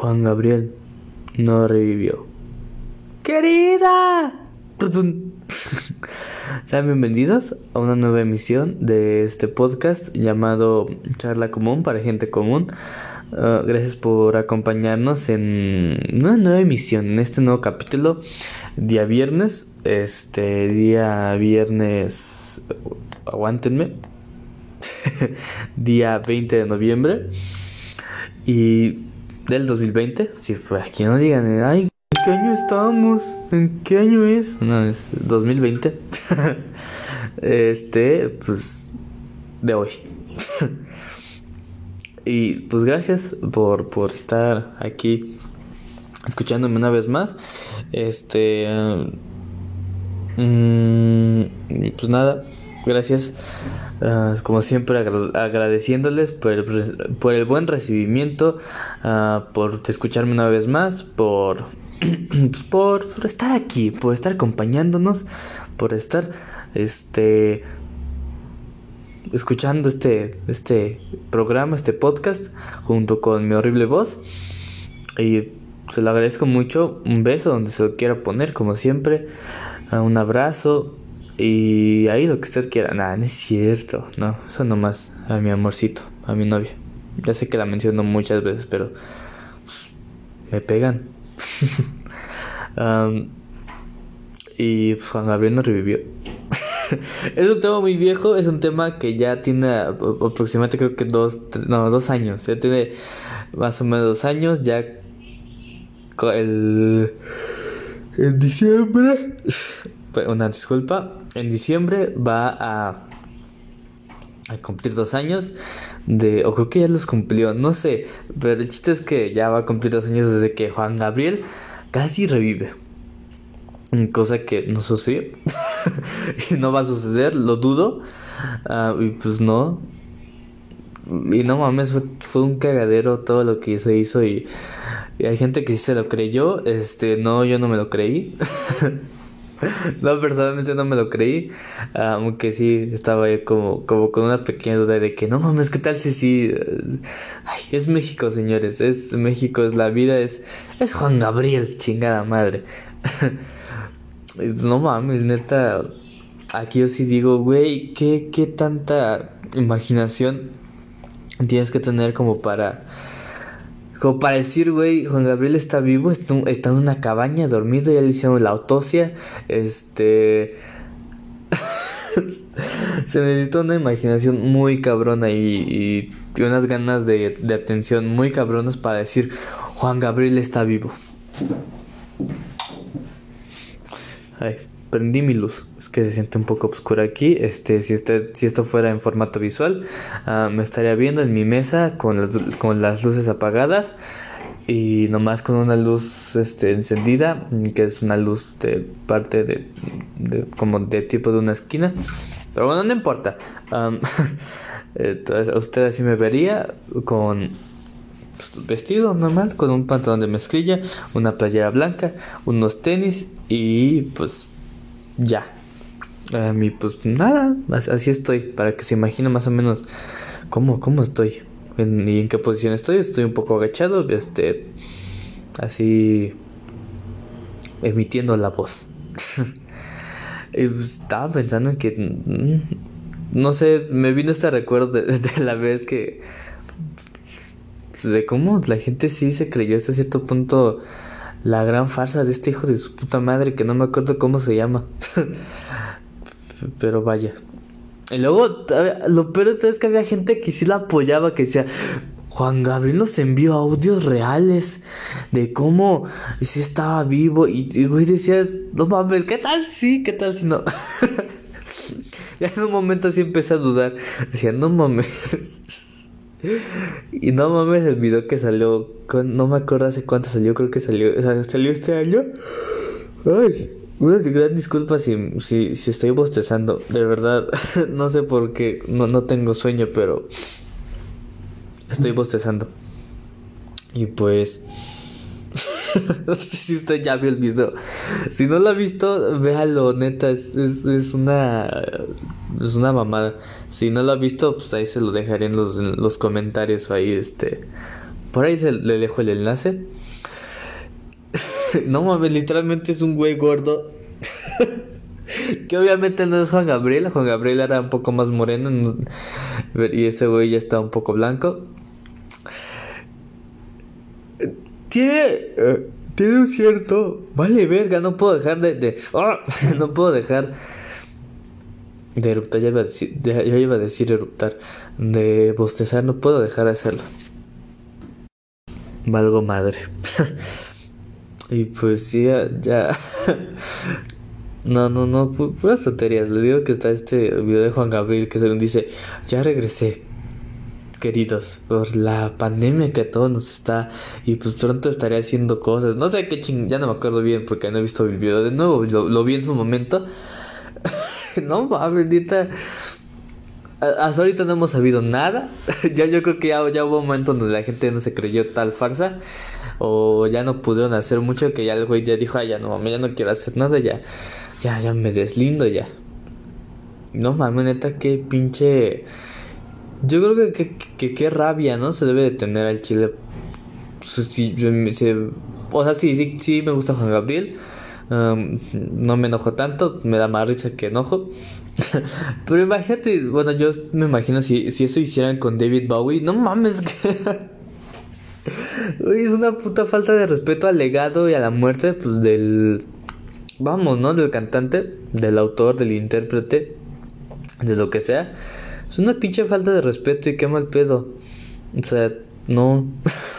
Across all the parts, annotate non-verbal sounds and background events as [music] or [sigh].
Juan Gabriel no revivió. ¡Querida! [laughs] Sean bienvenidos a una nueva emisión de este podcast llamado Charla Común para Gente Común. Ah, gracias por acompañarnos en una nueva emisión, en este nuevo capítulo, día viernes, este día viernes, aguántenme, [laughs] día 20 de noviembre y del 2020, si fue aquí no digan, ay, ¿en qué año estamos? ¿En qué año es? No, es 2020. [laughs] este, pues, de hoy. [laughs] y pues gracias por, por estar aquí escuchándome una vez más. Este, mm, pues nada, gracias. Ah, como siempre agradeciéndoles por el, por el, buen recibimiento, uh, por escucharme una vez más, por, [clears throat] pues por, por, estar aquí, por estar acompañándonos, por estar este escuchando este, este programa, este podcast, junto con mi horrible voz. Y se lo agradezco mucho. Un beso donde se lo quiera poner, como siempre. Uh, un abrazo. Y ahí lo que usted quiera. Nada, no es cierto. No, eso nomás a mi amorcito, a mi novia. Ya sé que la menciono muchas veces, pero pues, me pegan. [laughs] um, y Juan Gabriel no revivió. [laughs] es un tema muy viejo, es un tema que ya tiene aproximadamente creo que dos, no, dos años. Ya tiene más o menos dos años. Ya el, en diciembre [laughs] una disculpa. En diciembre va a, a cumplir dos años de, o creo que ya los cumplió, no sé, pero el chiste es que ya va a cumplir dos años desde que Juan Gabriel casi revive. Cosa que no sucedió. [laughs] y no va a suceder, lo dudo. Uh, y pues no. Y no mames, fue, un cagadero todo lo que se hizo y, y hay gente que se lo creyó. Este, no, yo no me lo creí. [laughs] [laughs] no, personalmente no me lo creí. Aunque sí estaba como, como con una pequeña duda de que no mames, ¿qué tal si sí? Ay, es México, señores. Es México, es la vida, es, es Juan Gabriel, chingada madre. [laughs] no mames, neta. Aquí yo sí digo, güey, ¿qué, qué tanta imaginación tienes que tener como para como para decir, güey, Juan Gabriel está vivo, está, en una cabaña dormido, ya le hicieron la autopsia. Este. [laughs] Se necesita una imaginación muy cabrona y, y unas ganas de, de atención muy cabronas para decir, Juan Gabriel está vivo. Ay, prendí mi luz. Es que se siente un poco oscura aquí. Este, si usted, si esto fuera en formato visual, uh, me estaría viendo en mi mesa con las, con las luces apagadas y nomás con una luz este, encendida, que es una luz de parte de, de como de tipo de una esquina. Pero bueno, no importa. Um, [laughs] entonces, usted así me vería con vestido normal, con un pantalón de mezclilla, una playera blanca, unos tenis y pues ya. A mí, pues nada, así estoy, para que se imagine más o menos cómo, cómo estoy y en qué posición estoy. Estoy un poco agachado, este, así emitiendo la voz. [laughs] pues, estaba pensando en que, mm, no sé, me vino este recuerdo de la vez que, de cómo la gente sí se creyó hasta cierto punto la gran farsa de este hijo de su puta madre que no me acuerdo cómo se llama. [laughs] Pero vaya. Y luego, lo peor es que había gente que sí la apoyaba, que decía, Juan Gabriel nos envió audios reales de cómo si estaba vivo. Y, y güey decías, no mames, ¿qué tal sí? ¿Qué tal si no? [laughs] ya en un momento así empecé a dudar. Decía, no mames. [laughs] [laughs] Y no mames el video que salió, no me acuerdo hace cuánto salió, creo que salió, salió este año. Ay, una gran disculpa si, si, si estoy bostezando, de verdad, [laughs] no sé por qué, no, no tengo sueño, pero estoy bostezando. Y pues, [laughs] no sé si usted ya vio el video. Si no lo ha visto, véalo, neta, es, es, es una es una mamada. Si no lo ha visto, pues ahí se lo dejaré en los, los comentarios ahí, este, Por ahí se, le dejo el enlace. [laughs] no mames, literalmente es un güey gordo. [laughs] que obviamente no es Juan Gabriel. Juan Gabriel era un poco más moreno. Y ese güey ya está un poco blanco. Tiene. Eh, tiene un cierto. Vale, verga, no puedo dejar de. ¡ah! [laughs] no puedo dejar. De eruptar, ya iba, a decir, ya iba a decir eruptar. De bostezar, no puedo dejar de hacerlo. Valgo madre. [laughs] y pues ya. ya [laughs] no, no, no, puras tonterías. Le digo que está este video de Juan Gabriel que según dice: Ya regresé queridos, por la pandemia que a todos nos está y pues pronto estaré haciendo cosas. No sé qué ching, ya no me acuerdo bien porque no he visto el video de nuevo, lo, vi en su momento. [laughs] no bendita. Hasta ahorita no hemos sabido nada. [laughs] ya yo creo que ya, hubo un momento donde la gente no se creyó tal farsa. O ya no pudieron hacer mucho que ya el güey ya dijo, ya no mames, ya no quiero hacer nada, ya, ya, ya me deslindo ya. No mames, neta, qué pinche yo creo que qué que, rabia, ¿no? Se debe de tener al Chile. Pues, o sea, sí, sí, sí me gusta Juan Gabriel. no me enojo tanto, me da más risa que enojo. [laughs] Pero imagínate, bueno, yo me imagino si, si eso hicieran con David Bowie, no mames. [laughs] es una puta falta de respeto al legado y a la muerte pues, del... Vamos, ¿no? Del cantante, del autor, del intérprete, de lo que sea. Es una pinche falta de respeto y qué mal pedo. O sea, no.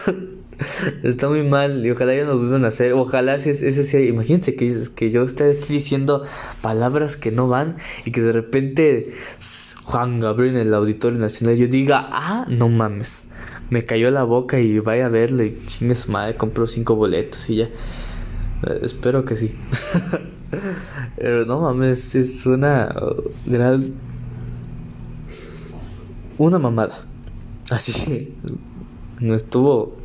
[laughs] Está muy mal y ojalá ya no lo vuelvan a hacer. Ojalá si ese sea. Imagínense que, que yo esté diciendo palabras que no van y que de repente Juan Gabriel en el Auditorio Nacional yo diga, ah, no mames. Me cayó la boca y vaya a verlo y chingue su madre, compro cinco boletos y ya. Eh, espero que sí. [laughs] Pero no mames, es una gran una mamada. Así no estuvo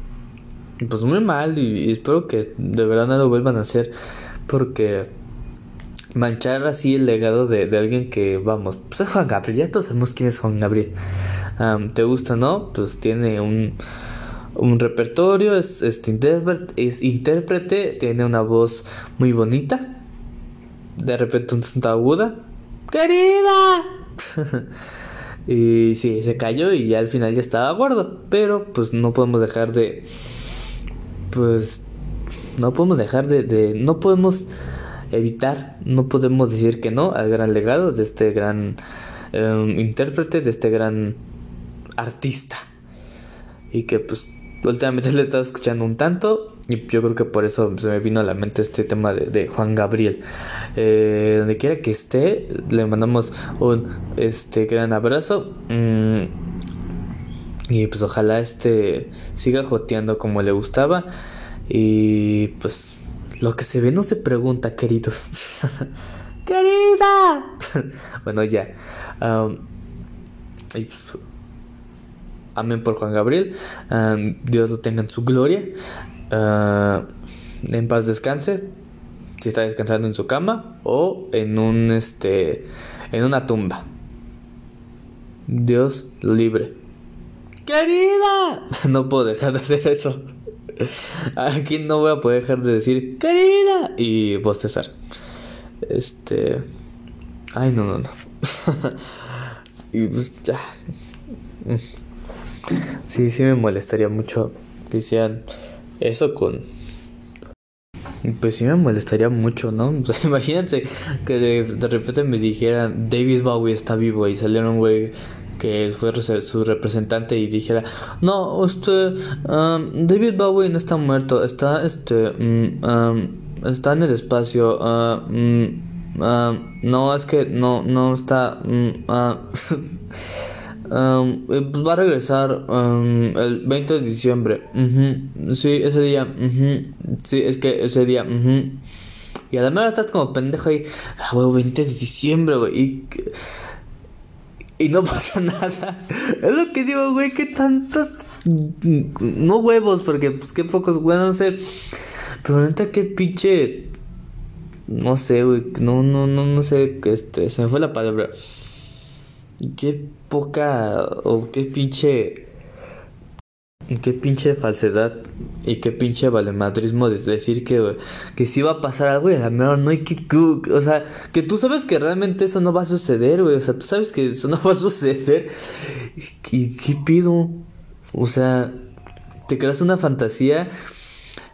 pues muy mal y, espero que de verdad no lo vuelvan a hacer porque manchar así el legado de, alguien que vamos, pues es Juan Gabriel, ya todos sabemos quién es Juan Gabriel. ¿Te gusta, no? Pues tiene un, un repertorio, es, intérprete, es intérprete, tiene una voz muy bonita, de repente un tanto aguda. ¡Querida! [laughs] Y sí, se cayó y ya al final ya estaba gordo. Pero pues no podemos dejar de... Pues... No podemos dejar de... no podemos evitar, no podemos decir que no al gran legado de este gran em, intérprete, de este gran artista. Y que pues últimamente le he estado escuchando un tanto y yo creo que por eso se me vino a la mente este tema de, Juan Gabriel. Eh, donde quiera que esté, le mandamos un este gran abrazo. Mm, y pues ojalá este siga joteando como le gustaba. Y pues lo que se ve no se pregunta, queridos. [laughs] ¡Querida! [laughs] bueno, ya. y pues, amén por Juan Gabriel. Dios lo tenga en su gloria. Ah, en paz descanse. Si está descansando en su cama o en un este en una tumba. Dios libre. ¡Querida! [laughs] No puedo dejar de hacer eso. Aquí no voy a poder dejar de decir querida y bostezar. Este. Ay, no, no, no. [laughs] y pues ya. Sí, sí me molestaría mucho que hicieran eso con... Pues sí me molestaría mucho, ¿no? [laughs] imagínense que de, repente me dijeran David Bowie está vivo y saliera un güey que fue su representante y dijera no usted um, David Bowie no está muerto está este mm, um, está en el espacio uh, mm, um, no es que no no está mm, uh, [laughs] Um, va a regresar um, el 20 de diciembre. Sí, ese día. Sí, es que ese día. Y además estás como pendejo ahí. Ah, 20 de diciembre, güey. Y, y no [laughs] pasa nada. Es lo que digo, güey, que tantos. No huevos, porque pues qué pocos, güey, no sé. Pero neta, qué pinche. No sé, güey. No, no, no, no sé. Este, se me fue la palabra. Qué poca o qué pinche qué pinche falsedad y qué pinche valemadrismo de decir que, que sí va a pasar algo y a la mejor no hay que, o sea, que tú sabes que realmente eso no va a suceder, güey, o sea, tú sabes que eso no [laughs] va a suceder. ¿Y qué pido? O sea, te creas una fantasía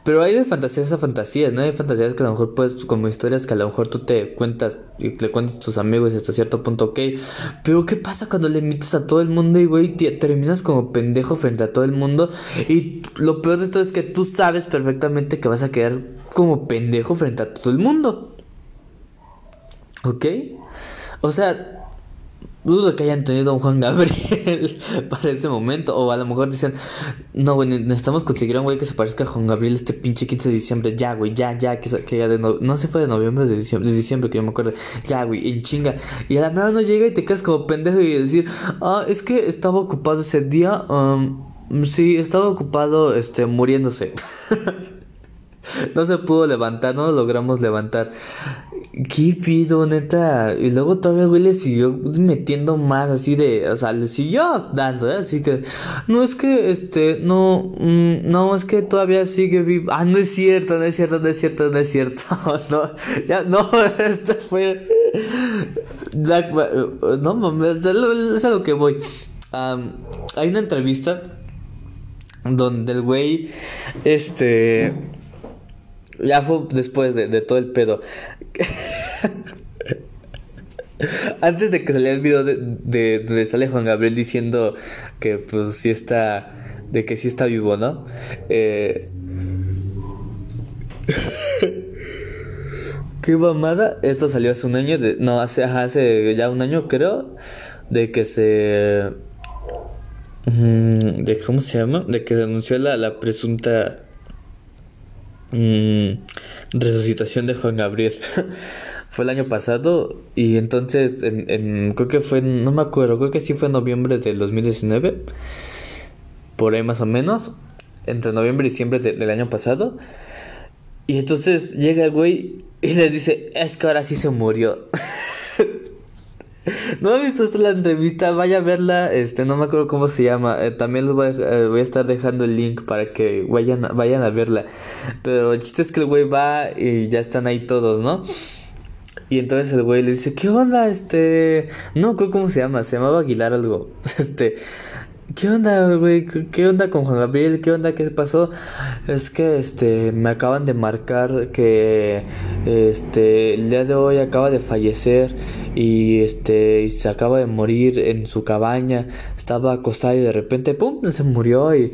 pero hay de fantasías a fantasías, ¿no? Hay fantasías que a lo mejor puedes, como historias que a lo mejor tú te cuentas y le cuentas a tus amigos y hasta cierto punto, ok. Pero ¿qué pasa cuando le mites a todo el mundo y, güey, terminas como pendejo frente a todo el mundo? Y lo peor de esto es que tú sabes perfectamente que vas a quedar como pendejo frente a todo el mundo. ¿Ok? O sea, dudo que hayan tenido a un Juan Gabriel [laughs] para ese momento. O a lo mejor dicen, no, güey, necesitamos conseguir a un güey que se parezca a Juan Gabriel este pinche 15 de diciembre. Ya, güey, ya, ya, que, que ya de no, no se fue de noviembre, de diciembre, de diciembre, que yo me acuerdo. Ya, güey, en chinga. Y a la mejor no llega y te quedas como pendejo y decir, ah, es que estaba ocupado ese día. Um, sí, estaba ocupado, este, muriéndose. [laughs] [laughs] no se pudo levantar, no lo logramos levantar. ¿Qué pido, neta? Y luego todavía güey le siguió metiendo más así de, o sea, le siguió dando, ¿eh? Así que, no es que, este, no, mm, no, es que todavía sigue vivo. Ah, no es cierto, no es cierto, no es cierto, no es cierto. [laughs] no, ya, no, [laughs] esto fue... no mames, es a lo que voy. hay una entrevista donde el güey, este ya fue después de, todo el pedo. Antes de que saliera el video de, de, donde sale Juan Gabriel diciendo que pues sí está. De que sí está vivo, ¿no? Eh... [laughs] Qué mamada. Esto salió hace un año. De... No, hace, hace ya un año creo. De que se. Mm, de cómo se llama? De que se anunció la, la presunta Mm, resucitación de Juan Gabriel. [laughs] fue el año pasado y entonces en, creo que fue, no me acuerdo, creo que sí fue en noviembre del 2019, por ahí más o menos, entre noviembre y diciembre del año pasado. Y entonces llega el güey y les dice, es que ahora sí se murió. [laughs] No he visto la entrevista, vaya a verla, este, no me acuerdo cómo se llama, eh, también les voy eh, voy a, estar dejando el link para que vayan, vayan a verla, pero el chiste es que el güey va y ya están ahí todos, ¿no? Y entonces el güey le dice, ¿qué onda? Este, no, ¿cómo se llama? Se llamaba Aguilar algo, [laughs] este, ¿Qué onda, güey? ¿Qué onda con Juan Gabriel? ¿Qué onda? ¿Qué pasó? Es que este me acaban de marcar que este el día de hoy acaba de fallecer y este se acaba de morir en su cabaña. Estaba acostado y de repente pum, se murió y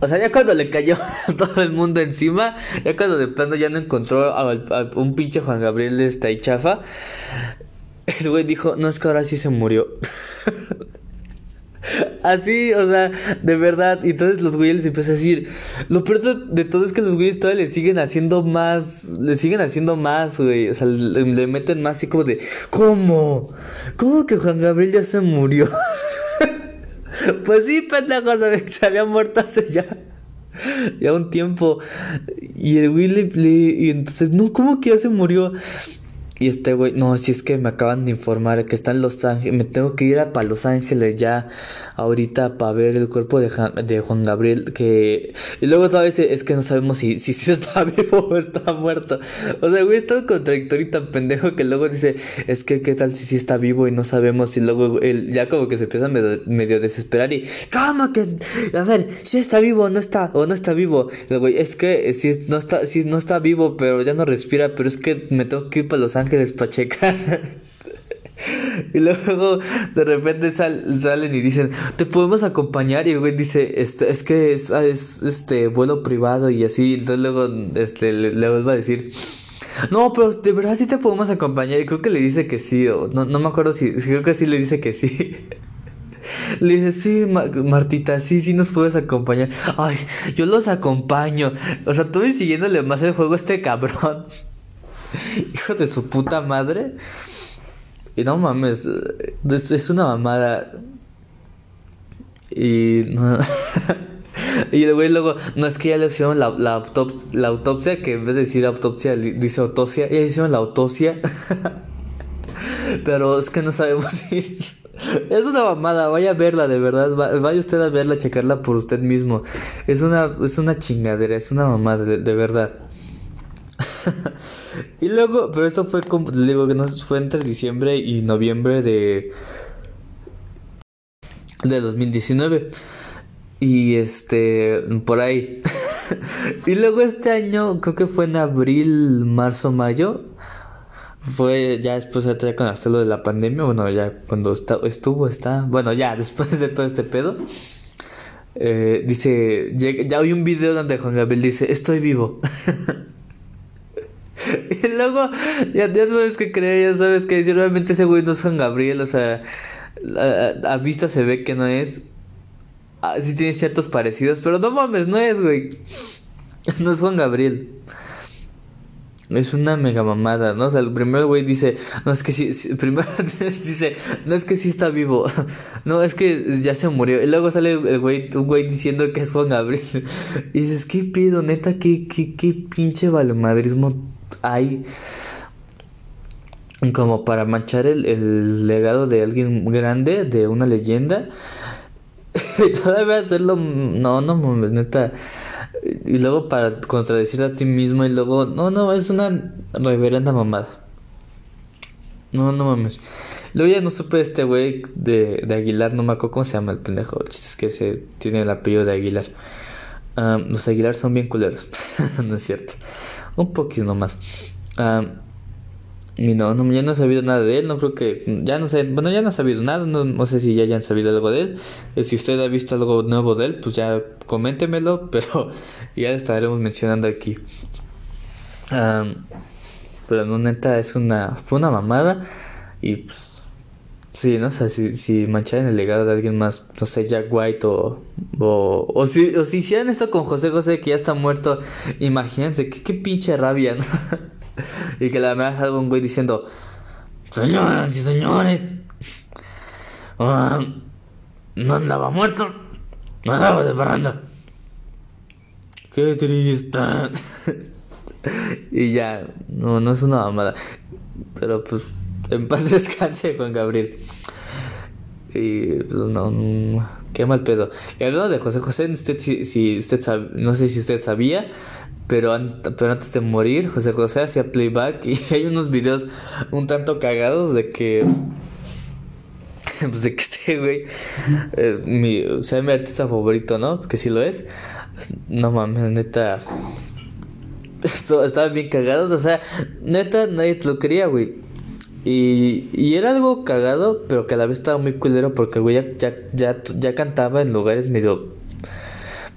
o sea, ya cuando le cayó [laughs] todo el mundo encima, ya cuando de plano ya no encontró a, un pinche Juan Gabriel esta y chafa, el güey dijo, "No es que ahora sí se murió." [laughs] Así, o sea, de verdad. Y entonces los güeyes les empiezan a decir. Lo peor de todo es que los güeyes todavía le siguen haciendo más. Le siguen haciendo más, güey. O sea, le, meten más así como de. ¿Cómo? ¿Cómo que Juan Gabriel ya se murió? [laughs] pues sí, pendejo, se había muerto hace ya. Ya un tiempo. Y el güey le, Y entonces, no, ¿cómo que ya se murió? Y este güey, no, si es que me acaban de informar que está en Los Ángeles, me tengo que ir a para Los Ángeles ya ahorita para ver el cuerpo de, de Juan Gabriel que... Y luego todavía dice, es que no sabemos si, si, si está [laughs] vivo o está muerto. O sea, güey, es tan contradictorio y tan pendejo que luego dice, es que qué tal si sí está vivo y no sabemos. Y luego él ya como que se empieza a medio, a desesperar y, ¿cómo que? A ver, si está vivo o no está, o no está vivo. Y luego, es que si no está, si no está vivo, pero ya no respira, pero es que me tengo que ir para Los Ángeles para checar. [laughs] Y luego de repente salen y dicen, te podemos acompañar. Y el güey dice, este, es que es, este vuelo privado y así. Entonces luego este, le, vuelvo a decir, no, pero de verdad sí te podemos acompañar. Y creo que le dice que sí, o no, no me acuerdo si, creo que sí le dice que sí. [laughs] Le dice, sí, Martita, sí, sí nos puedes acompañar. Ay, yo los acompaño. O sea, estuve siguiéndole más el juego a este cabrón. [laughs] Hijo de su puta madre. Y no mames, es, una mamada. Y no. [laughs] y el luego, no es que ya le hicieron la, la, autopsia, que en vez de decir autopsia dice autopsia, ya le hicieron la autopsia. [laughs] Pero es que no sabemos si, Es una mamada, vaya a verla, de verdad. Vaya usted a verla, checarla por usted mismo. Es una, es una chingadera, es una mamada, de, verdad. Y luego, pero esto fue como, digo que no fue entre diciembre y noviembre de. de 2019. Y este, por ahí. [laughs] y luego este año, creo que fue en abril, marzo, mayo fue ya después de con hasta lo de la pandemia, bueno, ya cuando estuvo, está, bueno, ya [laughs] después de todo este pedo, eh, dice, ya hay un video donde Juan Gabriel dice, estoy vivo. [laughs] [laughs] y luego, ya, ya sabes que creer, ya sabes que realmente ese güey no es Juan Gabriel, o sea, a, vista se ve que no es. Ah, sí tiene ciertos parecidos, pero no mames, no es, güey. [laughs] No es Juan Gabriel. Es una mega mamada, ¿no? O sea, el primer güey dice, no es que sí, [laughs] primero dice, no es que sí está vivo, no, es que ya se murió. Y luego sale el güey, un güey diciendo que es Juan Gabriel. Y dices, ¿qué pido, neta? ¿Qué, qué, qué pinche valomadrismo hay? Como para manchar el, el legado de alguien grande, de una leyenda. [laughs] y todavía hacerlo, no, no, neta y luego para contradecir a ti mismo y luego, no, no, es una reverenda mamada. No, no mames. Luego ya no supe este güey de, de Aguilar, no me acuerdo cómo se llama el pendejo. El es que se tiene el apellido de Aguilar. los Aguilar son bien culeros. [laughs] no es cierto. Un poquito nomás. Y no, no, ya no he sabido nada de él, no creo que, ya no sé, bueno, ya no he sabido nada, no, sé si ya hayan sabido algo de él. Eh, si usted ha visto algo nuevo de él, pues ya coméntemelo, [laughs] pero ya lo estaremos mencionando aquí. pero no, neta, es una, fue una mamada y pues, sí, ¿no? O sea, si, si en el legado de alguien más, no sé, Jack White o, o, o si, o si hicieran esto con José José que ya está muerto, imagínense, qué, qué pinche rabia, ¿no? [laughs] y que la verdad salga un güey diciendo, señoras y señores, ah, no andaba muerto, andaba de barranda. Qué triste. [laughs] y ya, no, no es una mamada. Pero pues, en paz [laughs] descanse Juan Gabriel. Y pues, no, no, qué mal pedo. Y hablando de José José, usted, si, si usted sabe, no sé si usted sabía, pero, pero antes de morir, José José hacía playback y [laughs] hay unos videos un tanto cagados de que. Pues de que este güey. Eh, o sea, mi artista favorito, ¿no? Que sí lo es. No mames, neta. Esto, estaban bien cagados, o sea, neta, nadie te lo quería, güey. Y, y era algo cagado, pero que a la vez estaba muy culero porque, güey, ya, ya, ya, ya cantaba en lugares medio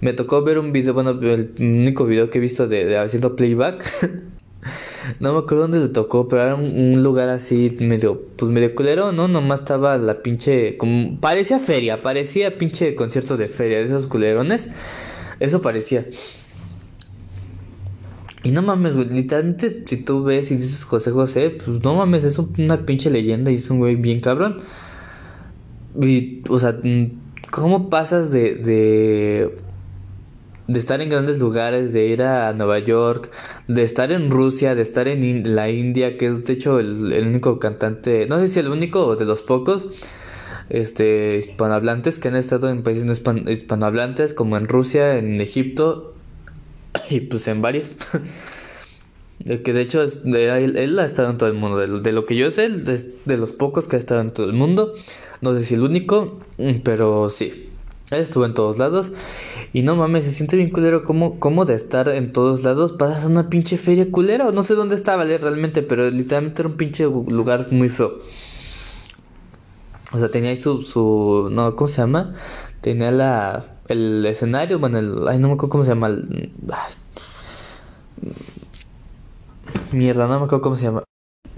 me tocó ver un video, bueno, el único video que he visto de, haciendo playback. [laughs] no me acuerdo dónde le tocó, pero era un, lugar así medio, pues medio culero, ¿no? Nomás estaba la pinche, como, parecía feria, parecía pinche concierto de feria, de esos culerones. Eso parecía. Y no mames, güey, literalmente si tú ves y dices José José, pues no mames, es una pinche leyenda y es un güey bien cabrón. Y, o sea, ¿cómo pasas de, de de estar en grandes lugares, de ir a Nueva York, de estar en Rusia, de estar en la India, que es de hecho el, único cantante, no sé si el único o de los pocos, este, hispanohablantes que han estado en países no hispanohablantes, como en Rusia, en Egipto y pues en varios. que de hecho él, ha estado en todo el mundo. De, lo que yo sé, de, los pocos que ha estado en todo el mundo. No sé si el único, pero sí. Él estuvo en todos lados. Y no mames, se siente bien culero como, como de estar en todos lados. Pasas a una pinche feria culera. No sé dónde estaba realmente, pero literalmente era un pinche lugar muy feo. O sea, tenía ahí su, su. No, ¿cómo se llama? Tenía la. El escenario, bueno, el. Ay, no me acuerdo cómo se llama. Mierda, no me acuerdo cómo se llama.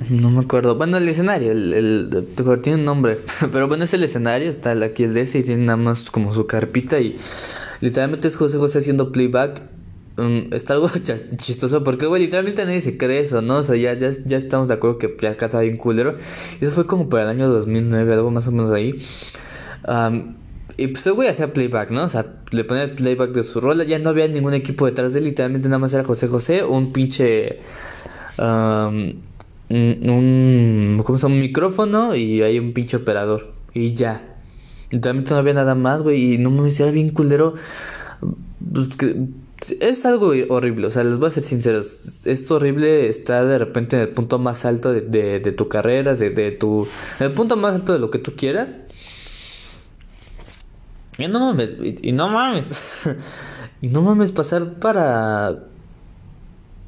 No me acuerdo. Bueno, el escenario, el, el, tiene un nombre. [laughs] Pero bueno, es el escenario, está aquí el de ese y tiene nada más como su carpita y literalmente es José José haciendo playback. Um, está algo [laughs] chistoso porque, güey, literalmente nadie se cree eso, ¿no? O sea, ya, ya, ya estamos de acuerdo que acá está bien culero. Y eso fue como para el año 2009, algo más o menos ahí. Y pues el güey hacía playback, ¿no? O sea, le ponía el playback de su rola. Ya no había ningún equipo detrás de él, literalmente nada más era José José, un pinche un, ¿cómo se llama? un micrófono y hay un pinche operador. Y ya. Literalmente no había nada más, güey. Y no me decía bien culero. Pues, es algo horrible, o sea, les voy a ser sinceros. Es horrible estar de repente en el punto más alto de, de, tu carrera, de, de tu. En el punto más alto de lo que tú quieras. Y no mames, y, no mames. [laughs] y no mames pasar para.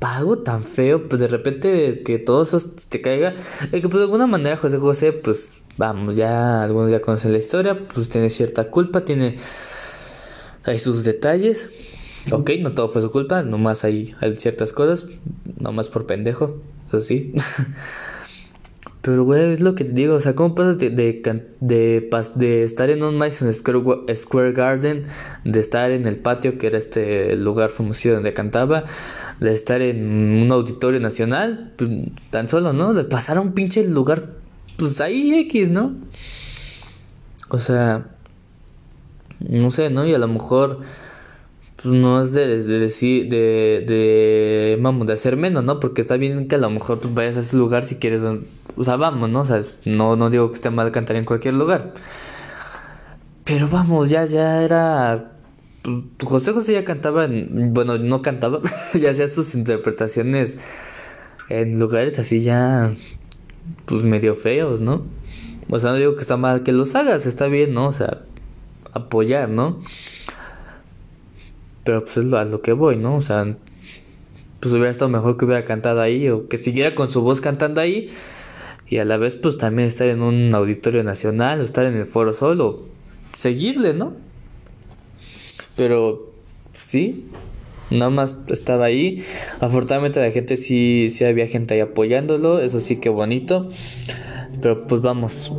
Algo tan feo, pues de repente que todo eso te caiga. Que pues de alguna manera José José, pues vamos, ya algunos ya conocen la historia, pues tiene cierta culpa, tiene. Hay sus detalles. Ok, no todo fue su culpa, nomás hay, hay ciertas cosas, nomás por pendejo, eso sí. [laughs] Pero, güey, es lo que te digo, o sea, ¿cómo pasas de, de, de, estar en un Madison Square, Garden, de estar en el patio, que era este lugar famoso donde cantaba, de estar en un auditorio nacional, pues, tan solo, ¿no? De pasar a un pinche lugar, pues ahí X, ¿no? O sea, no sé, ¿no? Y a lo mejor pues no es de, decir, de, de, vamos, de hacer menos, ¿no? Porque está bien que a lo mejor pues vayas a ese lugar si quieres, o sea, vamos, ¿no? O sea, no, no digo que esté mal cantar en cualquier lugar. Pero vamos, ya, ya era... Pues, José José ya cantaba, en, bueno, no cantaba, [laughs] ya hacía sus interpretaciones en lugares así ya, pues medio feos, ¿no? O sea, no digo que está mal que los hagas, está bien, ¿no? O sea, apoyar, ¿no? Pero pues es a lo que voy, ¿no? O sea, pues hubiera estado mejor que hubiera cantado ahí o que siguiera con su voz cantando ahí y a la vez pues también estar en un auditorio nacional estar en el foro solo, seguirle, ¿no? Pero sí, nada más estaba ahí. Afortunadamente la gente sí, sí había gente ahí apoyándolo, eso sí que bonito. Pero pues vamos,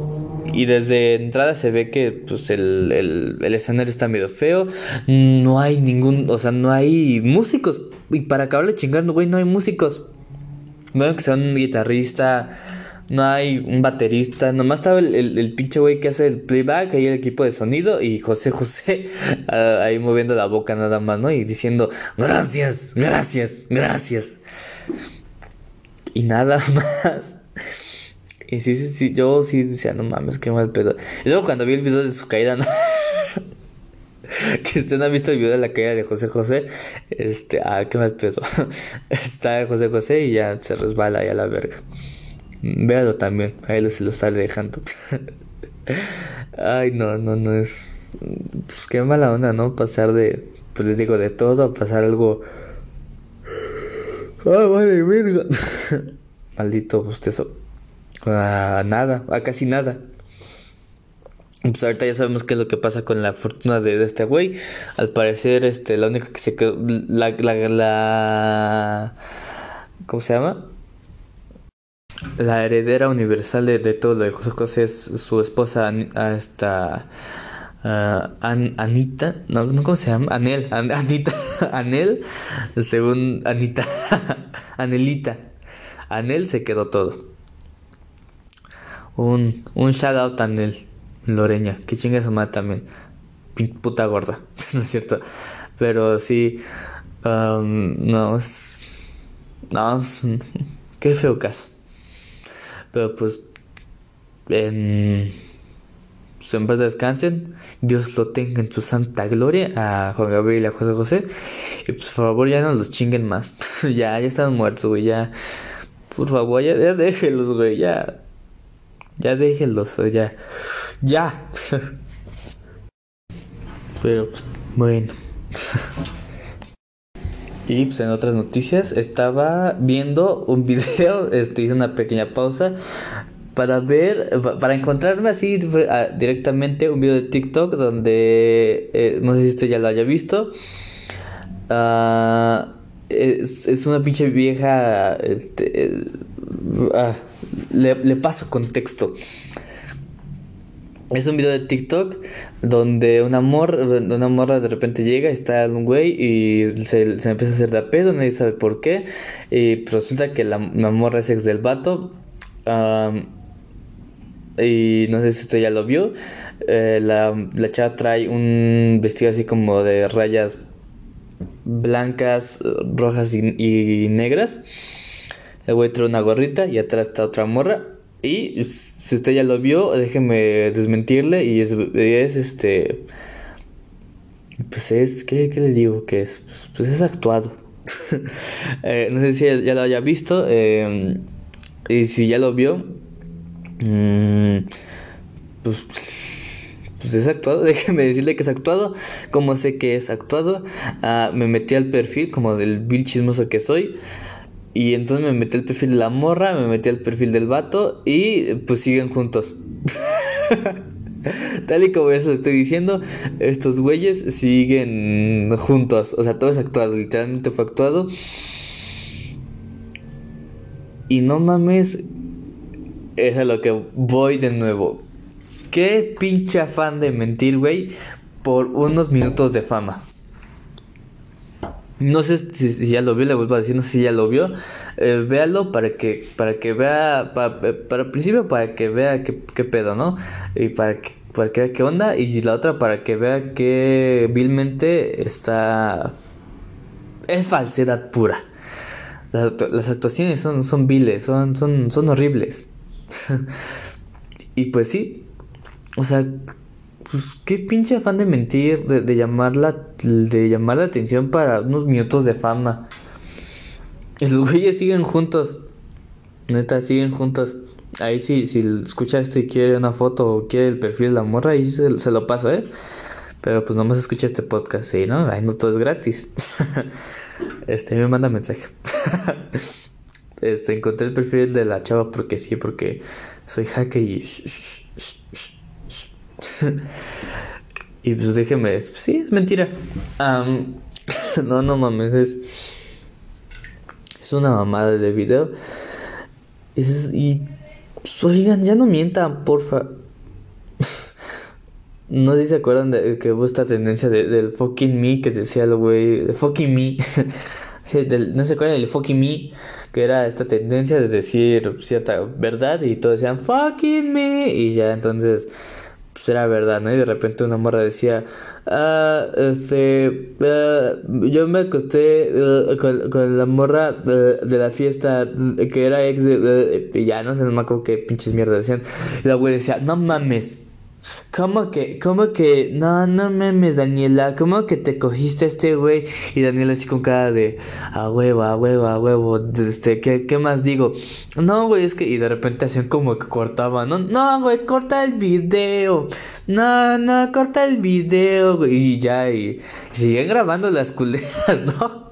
y desde entrada se ve que pues el, el, el, escenario está medio feo. No hay ningún, o sea, no hay músicos. Y para acabarle chingando, güey, no hay músicos. No hay que sea un guitarrista, no hay un baterista. Nomás estaba el, el, pinche güey que hace el playback, ahí el equipo de sonido. Y José José [laughs] ah, ahí moviendo la boca nada más, ¿no? Y diciendo, gracias, gracias, gracias. Y nada [laughs] más. Y sí, sí, sí, yo sí decía, no mames, qué mal pedo. Y luego cuando vi el video de su caída, [laughs] que usted no ha visto el video de la caída de José José, este, ah, qué mal pedo. Está José José y ya se resbala ahí a la verga. Véalo también, ahí se lo sale dejando. [laughs] Ay, no, no, no es. Pues qué mala onda, ¿no? Pasar de, pues les digo, de todo a pasar algo. Ay, vale, verga. Maldito bostezo a nada, a casi nada. Pues ahorita ya sabemos qué es lo que pasa con la fortuna de, este güey. Al parecer, este, la única que se quedó, la, la, la ¿cómo se llama? La heredera universal de, todo lo de José es su esposa, esta Anita, no, no, ¿cómo se llama? Anel, Anita, [laughs] Anel, según Anita, [laughs] Anelita. Anel se quedó todo. Un, un shout out a Anel Loreña, que chinga su madre también. Puta gorda, [laughs] ¿no es cierto? Pero sí, um, no, es, no, es, qué feo caso. Pero pues, en, en paz descansen, Dios lo tenga en su santa gloria a Juan Gabriel y a José José. Y pues por favor ya no los chinguen más. [laughs] ya, ya están muertos, güey, ya. Por favor, ya, ya déjenlos, güey, ya. Ya déjenlos, ya. Ya. [laughs] Pero, pues, bueno. [laughs] Y pues en otras noticias estaba viendo un video, [laughs] este, hice una pequeña pausa para ver, para encontrarme así directamente un video de TikTok donde, eh, no sé si usted ya lo haya visto, uh, es, una pinche vieja, este, ah, le, le, paso contexto. Es un video de TikTok donde una morra, una morra de repente llega, está un güey y se, se empieza a hacer de pedo, nadie sabe por qué. Y resulta que la, la morra es ex del vato. y no sé si usted ya lo vio. Eh, la, la chava trae un vestido así como de rayas blancas, rojas y, negras. El güey trae una gorrita y atrás está otra morra. Y si usted ya lo vio, déjeme desmentirle y es, es este... Pues es, ¿qué, ¿qué, les digo? Que es, pues es actuado. [laughs] eh, no sé si ya lo haya visto. Eh, y si ya lo vio, mmm, pues, pues es actuado. [laughs] Déjeme decirle que es actuado. Como sé que es actuado, uh, me metí al perfil como del vil chismoso que soy. Y entonces me metí al perfil de la morra, me metí al perfil del vato y pues siguen juntos. [laughs] Tal y como eso estoy diciendo, estos güeyes siguen juntos. O sea, todo es actuado, literalmente fue actuado. Y no mames, es a lo que voy de nuevo. Qué pinche afán de mentir, güey, por unos minutos de fama. No sé si, ya lo vio, le vuelvo a decir, no sé si ya lo vio. Eh, véalo para que, para que vea, para, para principio para que vea qué, qué pedo, ¿no? Y para que, para que vea qué onda. Y la otra para que vea que vilmente está... Es falsedad pura. Las, las actuaciones son, son viles, son, son, son horribles. [laughs] y pues sí. O sea, pues qué pinche afán de mentir, de, de, llamar la, de llamar la atención para unos minutos de fama. Y los güeyes siguen juntos. Neta, siguen juntos. Ahí sí, si escucha esto y quiere una foto o quiere el perfil de la morra, ahí se, se lo paso, ¿eh? Pero pues nomás escucha este podcast, sí, ¿no? Ahí no todo es gratis. [laughs] este, me manda mensaje. [laughs] este, encontré el perfil de la chava porque sí, porque soy hacker y... y pues déjeme, sí, es mentira. [coughs] No, no mames, es... Es una mamada de video. Y... Pues, oigan, ya no mientan, porfa. [laughs] no sé si se acuerdan de que hubo esta tendencia de, del fucking me que decía el güey, fucking me. [laughs] no se acuerdan del fucking me, que era esta tendencia de decir cierta verdad y todos decían fucking me y ya entonces era verdad, ¿no? Y de repente una morra decía, ah, este, uh, yo me acosté uh, con, con, la morra uh, de la fiesta que era ex de, y ya no sé, no me acuerdo qué pinches mierdas decían. Y la güey decía, no mames. ¿Cómo que, cómo que, no, no mames, Daniela, ¿cómo que te cogiste este güey? Y Daniela así con cara de, a huevo, a huevo, a huevo, este, ¿qué, qué más digo? No, güey, es que, y de repente hacían como que cortaban, no, no, güey, corta el video, no, no, corta el video, güey, y ya, y, y siguen grabando las culeras, [laughs] ¿no?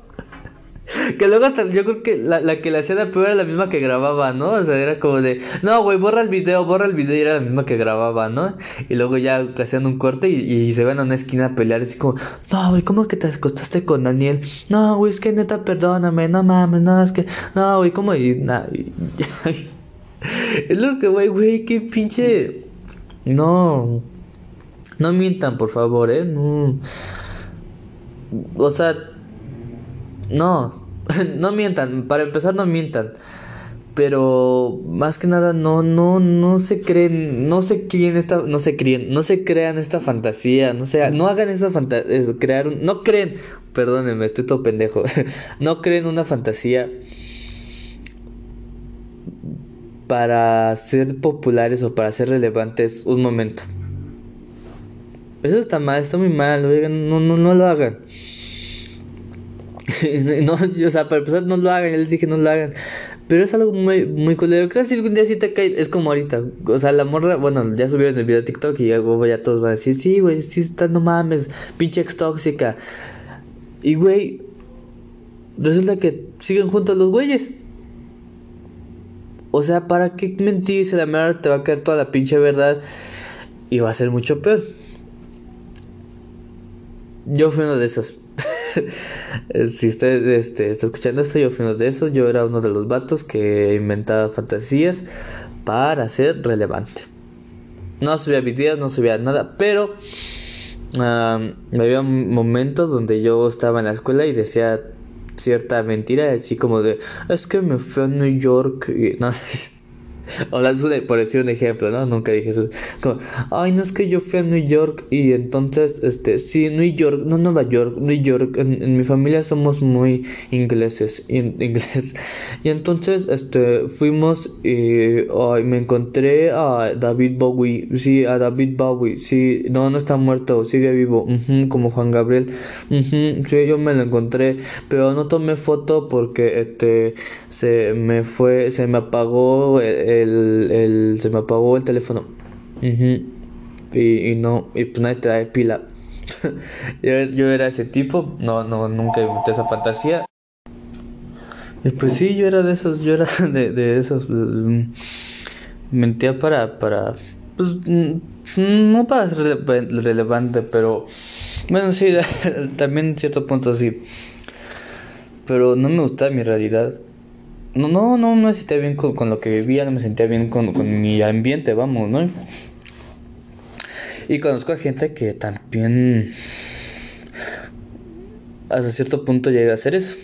[laughs] Que luego hasta yo creo que la, la que la hacía de peor era la misma que grababa, ¿no? O sea, era como de, no, güey, borra el video, borra el video y era la misma que grababa, ¿no? Y luego ya hacían un corte y, y se ven a una esquina a pelear así como, no, güey, ¿cómo que te acostaste con Daniel? No, güey, es que neta, perdóname, no mames, no, es que, no, güey, ¿cómo? Y, nah, y, [laughs] es lo que, güey, güey, qué pinche, no, no mientan, por favor, ¿eh? O sea, no, [laughs] no mientan, para empezar no mientan. Pero más que nada no no no se creen, no se creen esta no se creen, no se crean esta fantasía, no sea, no hagan esta fantasía, crear no creen, perdónenme, estoy todo pendejo. [laughs] no creen una fantasía para ser populares o para ser relevantes un momento. Eso está mal, está muy mal, oigan, no no no lo hagan. [laughs] no, o sea, para empezar no lo hagan, ya les dije no lo hagan. Pero es algo muy, muy culero. ¿Qué si algún día sí te cae? Es como ahorita. O sea, la morra, bueno, ya subieron el video de TikTok y ya, ya todos van a decir, sí, güey, sí está, no mames, pinche ex tóxica. Y, güey, resulta que siguen juntos los güeyes. O sea, ¿para qué mentir si la mera te va a caer toda la pinche verdad? Y va a ser mucho peor. Yo fui uno de esos. Si usted este, está escuchando esto, yo fui uno de esos. Yo era uno de los vatos que inventaba fantasías para ser relevante. No subía videos, no subía nada, pero um, había momentos donde yo estaba en la escuela y decía cierta mentira, así como de, es que me fui a New York. Y, [laughs] no, o por decir un ejemplo, ¿no? Nunca dije eso. Ay, no es que yo fui a New York y entonces, este, sí, New York, no Nueva York, New York. En, mi familia somos muy ingleses, [laughs] inglés. Y entonces, este, fuimos y ay, me encontré a David Bowie, sí, a David Bowie, sí, no, no está muerto, sigue vivo, como Juan Gabriel. sí, yo me lo encontré, pero no tomé foto porque, este, se me fue, se me apagó el, el se me apagó el teléfono. y, no, y pues nadie te da pila. [laughs] yo, era ese tipo, no, no, nunca inventé esa fantasía. Y pues sí, yo era de esos, yo era [laughs] de, de esos. Mm, mentía para, para, pues, mm, no para ser relevante, pero, bueno, sí, [laughs] también en cierto punto sí. Pero no me gustaba mi realidad no, no, no me sentía bien con, lo que vivía, no me sentía bien con, mi ambiente, vamos, ¿no? Y conozco a gente que también hasta cierto punto llega a hacer eso.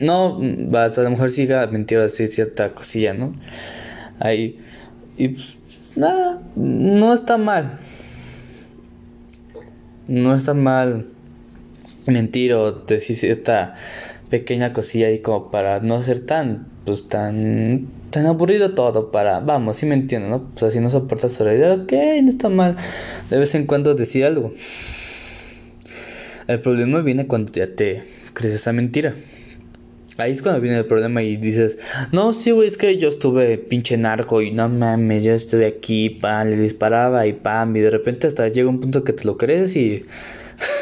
No, a lo mejor siga mintiendo así cierta cosilla, ¿no? Ahí. Y pues, nada, no está mal. No está mal mentir o decir cierta pequeña cosilla ahí como para no ser tan, pues tan, tan aburrido todo, para, vamos, si me entiendo, ¿no? Pues así no soportas realidad, ok, no está mal, de vez en cuando decir algo. El problema viene cuando ya te crees esa mentira. Ahí es cuando viene el problema y dices, no, sí, güey, es que yo estuve pinche narco y no mames, yo estuve aquí, pam, le disparaba y pam, y de repente hasta llega un punto que te lo crees y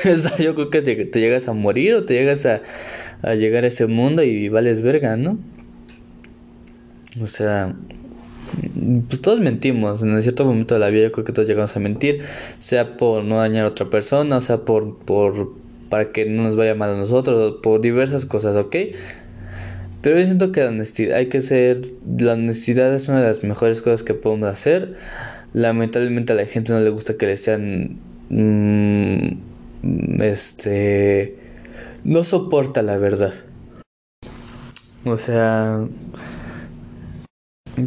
[laughs] yo creo que te llegas a morir o te llegas a, a llegar a ese mundo y vales verga, ¿no? O sea, pues todos mentimos, en cierto momento de la vida yo creo que todos llegamos a mentir, sea por no dañar a otra persona, sea por, por para que no nos vaya mal a nosotros, por diversas cosas, ¿ok? Pero yo siento que la honestidad, hay que ser, la honestidad es una de las mejores cosas que podemos hacer. Lamentablemente a la gente no le gusta que le sean, mm, este, no soporta la verdad. O sea,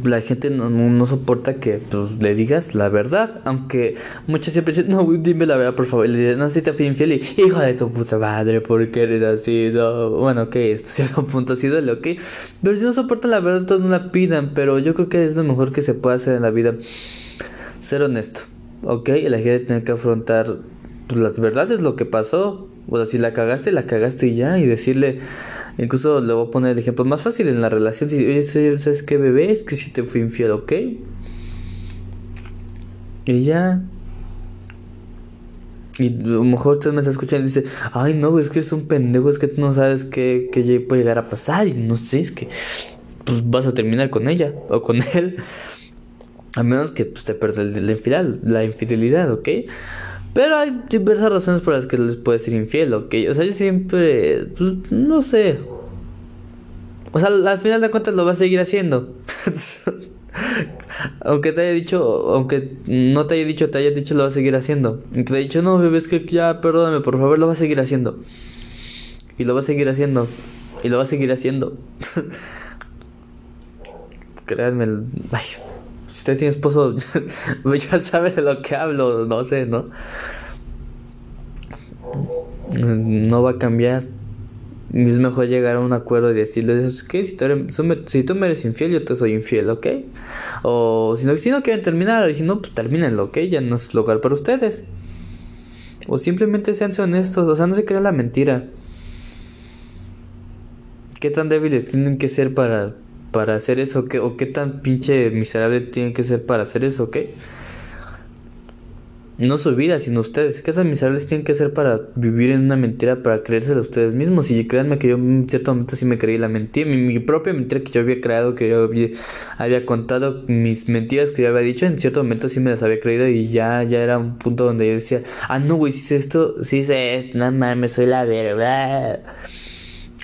la gente no, no, soporta que pues, le digas la verdad, aunque muchas siempre dicen, no, dime la verdad, por favor. Y le dicen, no, si te fui infiel y, hijo de tu puta madre, ¿por qué eres así? No. Bueno, ok, esto cierto [laughs] punto sí duele, ok. Pero si no soportan la verdad, entonces no la pidan. Pero yo creo que es lo mejor que se puede hacer en la vida. Ser honesto, ok. Y la gente tiene que afrontar pues, las verdades, lo que pasó. O sea, si la cagaste, la cagaste y ya. Y decirle, incluso le voy a poner el ejemplo más fácil en la relación. Si, oye, ¿sabes qué, bebé? Es que si te fui infiel, ¿ok? Y ya. Y a lo mejor usted me está escuchando y dice, ay no, es que es un pendejo, es que tú no sabes qué, qué puede llegar a pasar. Y no sé, es que pues vas a terminar con ella o con [laughs] él. A menos que pues, te pierdas la infidelidad, la infidelidad, ¿ok? Pero hay diversas razones por las que les puede ser infiel, ¿ok? O sea, yo siempre, pues, no sé. O sea, al final de cuentas lo va a seguir haciendo. [laughs] aunque te haya dicho, aunque no te haya dicho, te haya dicho, lo va a seguir haciendo. Aunque te haya dicho, no, bebé, es que ya, perdóname, por favor, lo va a seguir haciendo. Y lo va a seguir haciendo. Y lo va a seguir haciendo. [laughs] Créanme, ay, usted tiene esposo, [laughs] ya sabe de lo que hablo, no sé, ¿no? No va a cambiar. Es mejor llegar a un acuerdo y decirle, ¿qué? Si tú, eres, si tú me eres infiel, yo te soy infiel, ¿ok? O si no, si no quieren terminar, si no, pues termínenlo, ¿ok? Ya no es lugar para ustedes. O simplemente sean honestos, o sea, no se crea la mentira. ¿Qué tan débiles tienen que ser para para hacer eso? ¿Qué, ¿O qué tan pinche miserable tiene que ser para hacer eso? ¿Qué? No su vida, sino ustedes. ¿Qué tan miserables tienen que ser para vivir en una mentira, para creérsela a ustedes mismos? Y créanme que yo en cierto momento sí me creí la mentira, mi, propia mentira que yo había creado, que yo había, contado, mis mentiras que yo había dicho, en cierto momento sí me las había creído y ya, ya era un punto donde yo decía, ah, no, güey, si hice esto, si hice esto, no mames, soy la verdad.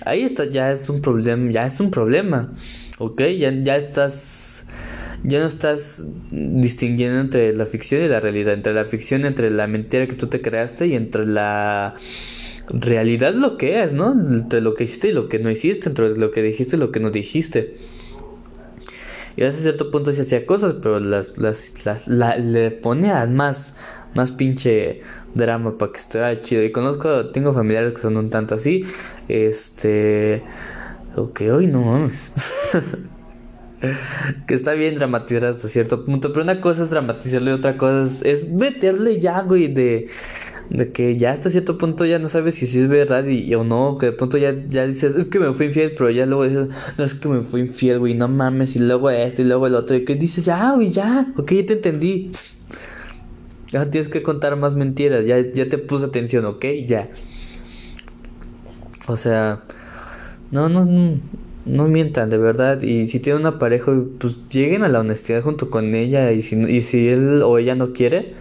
Ahí está, ya es un problema, ya es un problema. ¿Ok? Ya, ya estás, ya no estás distinguiendo entre la ficción y la realidad, entre la ficción, entre la mentira que tú te creaste y entre la realidad lo que es, ¿no? Entre lo que hiciste y lo que no hiciste, entre lo que dijiste y lo que no dijiste. Y a cierto punto sí hacía cosas, pero las, las, las le ponía más, más pinche drama para que estuviera chido. Y conozco, tengo familiares que son un tanto así. Este. Ok, hoy no mames. [laughs] que está bien dramatizar hasta cierto punto. Pero una cosa es dramatizarlo y otra cosa es, meterle ya, güey, de. De que ya hasta cierto punto ya no sabes si, si es verdad y, o no, que de pronto ya, ya dices, es que me fui infiel, pero ya luego dices, no es que me fui infiel, güey, no mames, y luego esto y luego el otro, y que dices, ya, güey, ya, ok, ya te entendí. Ya tienes que contar más mentiras. Ya, ya te puse atención, ¿ok? Ya. O sea, no, no, no, mientan, de verdad. Y si tienen una pareja, pues lleguen a la honestidad junto con ella. Y si, y si él o ella no quiere,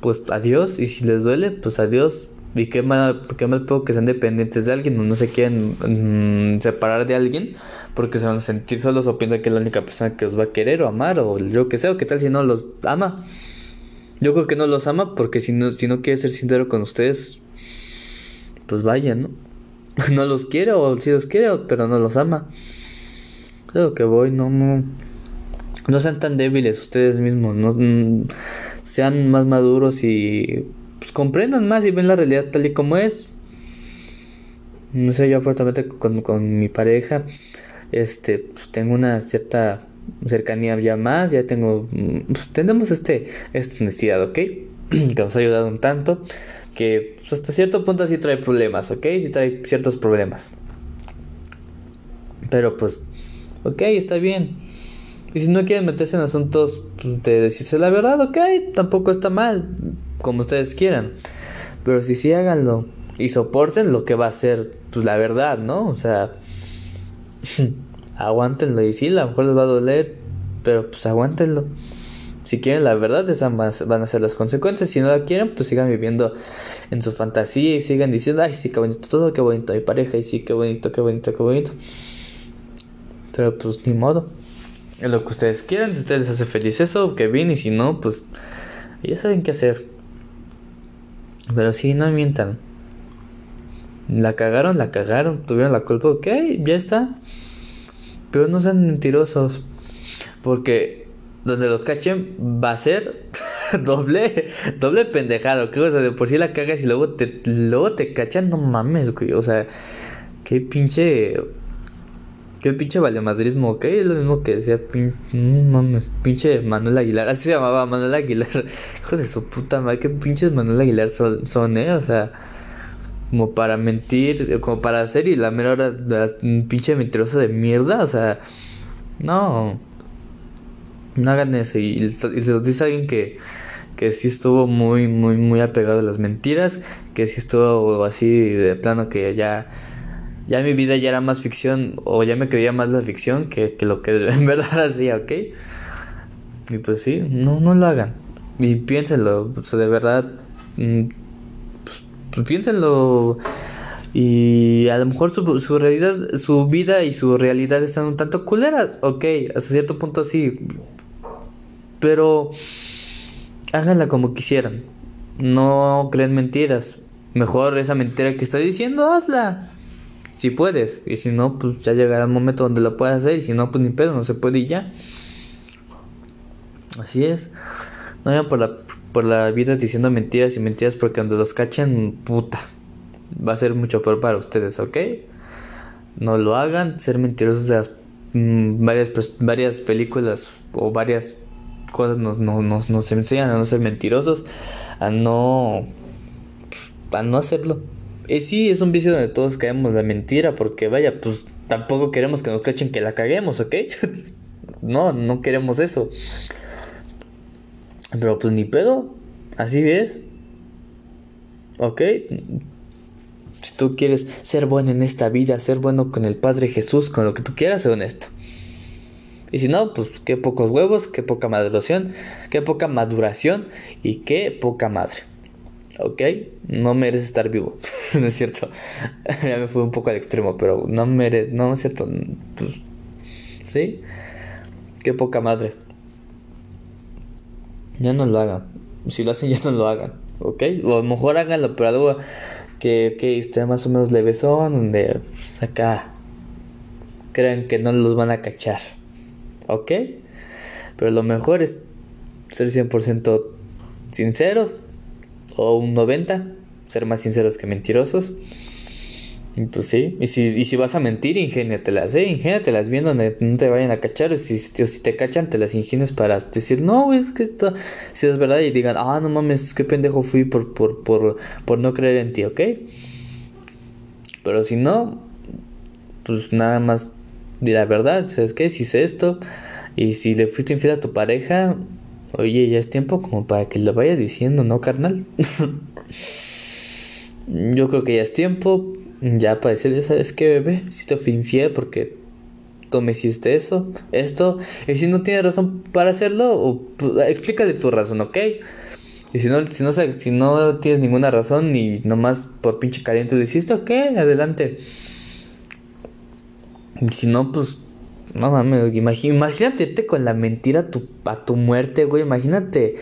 pues adiós. Y si les duele, pues adiós. Y qué mal, qué mal puedo que sean dependientes de alguien o no se quieren mm, separar de alguien porque se van a sentir solos o piensan que es la única persona que los va a querer o amar o yo que sé, o qué tal si no los ama. Yo creo que no los ama porque si no, si no quiere ser sincero con ustedes, pues vaya, ¿no? [laughs] No los quiere o si los quiere, pero no los ama. Creo que voy, no, no. No sean tan débiles ustedes mismos, no mm, sean más maduros y pues, comprendan más y ven la realidad tal y como es. No sé, yo fuertemente con, con mi pareja, este, pues, tengo una cierta cercanía ya más, ya tengo, mm, pues, tenemos este, esta honestidad, ¿ok? [clears throat] que nos ha ayudado un tanto, que pues, hasta cierto punto sí trae problemas, ¿ok? Sí trae ciertos problemas. Pero pues, ok, está bien. Y si no quieren meterse en asuntos pues, de decirse la verdad, ok, tampoco está mal, como ustedes quieran. Pero si sí háganlo y soporten lo que va a ser, pues la verdad, ¿no? O sea... [laughs] aguántenlo. Y sí, a lo mejor les va a doler, pero pues aguántenlo. Si quieren la verdad, esas van a ser las consecuencias. Si no la quieren, pues sigan viviendo en su fantasía y sigan diciendo, ay, sí, qué bonito todo, qué bonito mi pareja, y sí, qué bonito, qué bonito, qué bonito. Pero pues ni modo. Es lo que ustedes quieran, si ustedes les hace feliz eso, que bien, y si no, pues ya saben qué hacer. Pero sí, no mientan. La cagaron, la cagaron, tuvieron la culpa, ok, ya está. Pero no sean mentirosos. Porque donde los cachen va a ser [laughs] doble, doble pendejado. Que o sea, de por sí la cagas y luego te, luego te cachan, no mames, güey. O sea, qué pinche. Qué pinche valemadrismo, ¿ok? Es lo mismo que decía, no mames, pinche Manuel Aguilar. [laughs] Así se llamaba Manuel Aguilar. [laughs] Hijo de su puta madre, qué pinches Manuel Aguilar son, ¿eh? O sea como para mentir, como para hacer y la mera hora un pinche mentirosa de mierda, o sea, no, no hagan eso y, se lo dice alguien que, que sí estuvo muy, muy, muy apegado a las mentiras, que sí estuvo así de plano que ya, ya mi vida ya era más ficción o ya me creía más la ficción que, que lo que [laughs] en verdad hacía, ¿ok? Y pues sí, no, no lo hagan. Y piénsenlo, sea, de verdad... Mm, pues piénsenlo. Y a lo mejor su, su, realidad, su vida y su realidad están un tanto culeras. Ok, hasta cierto punto sí. Pero háganla como quisieran. No creen mentiras. Mejor esa mentira que estoy diciendo, hazla. Si puedes. Y si no, pues ya llegará un momento donde lo puedas hacer. Y si no, pues ni pedo, no se puede y ya. Así es. No vayan por la por la vida diciendo mentiras y mentiras porque cuando los cachen, puta, va a ser mucho peor para ustedes, ¿ok? No lo hagan, ser mentirosos de las mm, varias, varias películas o varias cosas nos, nos, nos, enseñan a no ser mentirosos, a no, a no hacerlo. Y sí, es un vicio donde todos caemos la mentira porque vaya, pues tampoco queremos que nos cachen que la caguemos, ¿ok? [laughs] no, no queremos eso. Pero pues ni pedo. Así ves. ¿Ok? Si tú quieres ser bueno en esta vida, ser bueno con el Padre Jesús, con lo que tú quieras, sé honesto. Y si no, pues qué pocos huevos, qué poca maduración, qué poca maduración y qué poca madre. ¿Ok? No mereces estar vivo. [laughs] no es cierto. [laughs] ya me fui un poco al extremo, pero no mereces, no es cierto. Pues, ¿Sí? Qué poca madre. Ya no lo hagan. Si lo hacen, [laughs] ya no lo hagan. ¿Ok? O a lo mejor háganlo, pero algo que, que esté más o menos levesón, donde pues, acá crean que no los van a cachar. ¿Ok? Pero lo mejor es ser 100% sinceros o un 90%, ser más sinceros que mentirosos. Pues sí, y si, y si vas a mentir, ingéniatelas, ¿eh? Ingéniatelas bien donde no te vayan a cachar. Si, si te cachan, te las ingenias para decir, no, es que esto, si es verdad, y digan, ah, no mames, qué pendejo fui por, por, por, por no creer en ti, ¿ok? Pero si no, pues nada más di la verdad, ¿sabes qué? Si hice esto, y si le fuiste infiel a tu pareja, oye, ya es tiempo como para que lo vayas diciendo, ¿no, carnal? [laughs] Yo creo que ya es tiempo ya para decirle, ¿sabes qué, bebé? Si te fui infiel porque tú me hiciste eso, esto, y si no tienes razón para hacerlo, pues, explícale tu razón, ¿ok? Y si no, si no, si no tienes ninguna razón y nomás por pinche caliente lo hiciste, ok, adelante. Si no, pues, no mames, imagínate con la mentira a tu, a tu muerte, güey, imagínate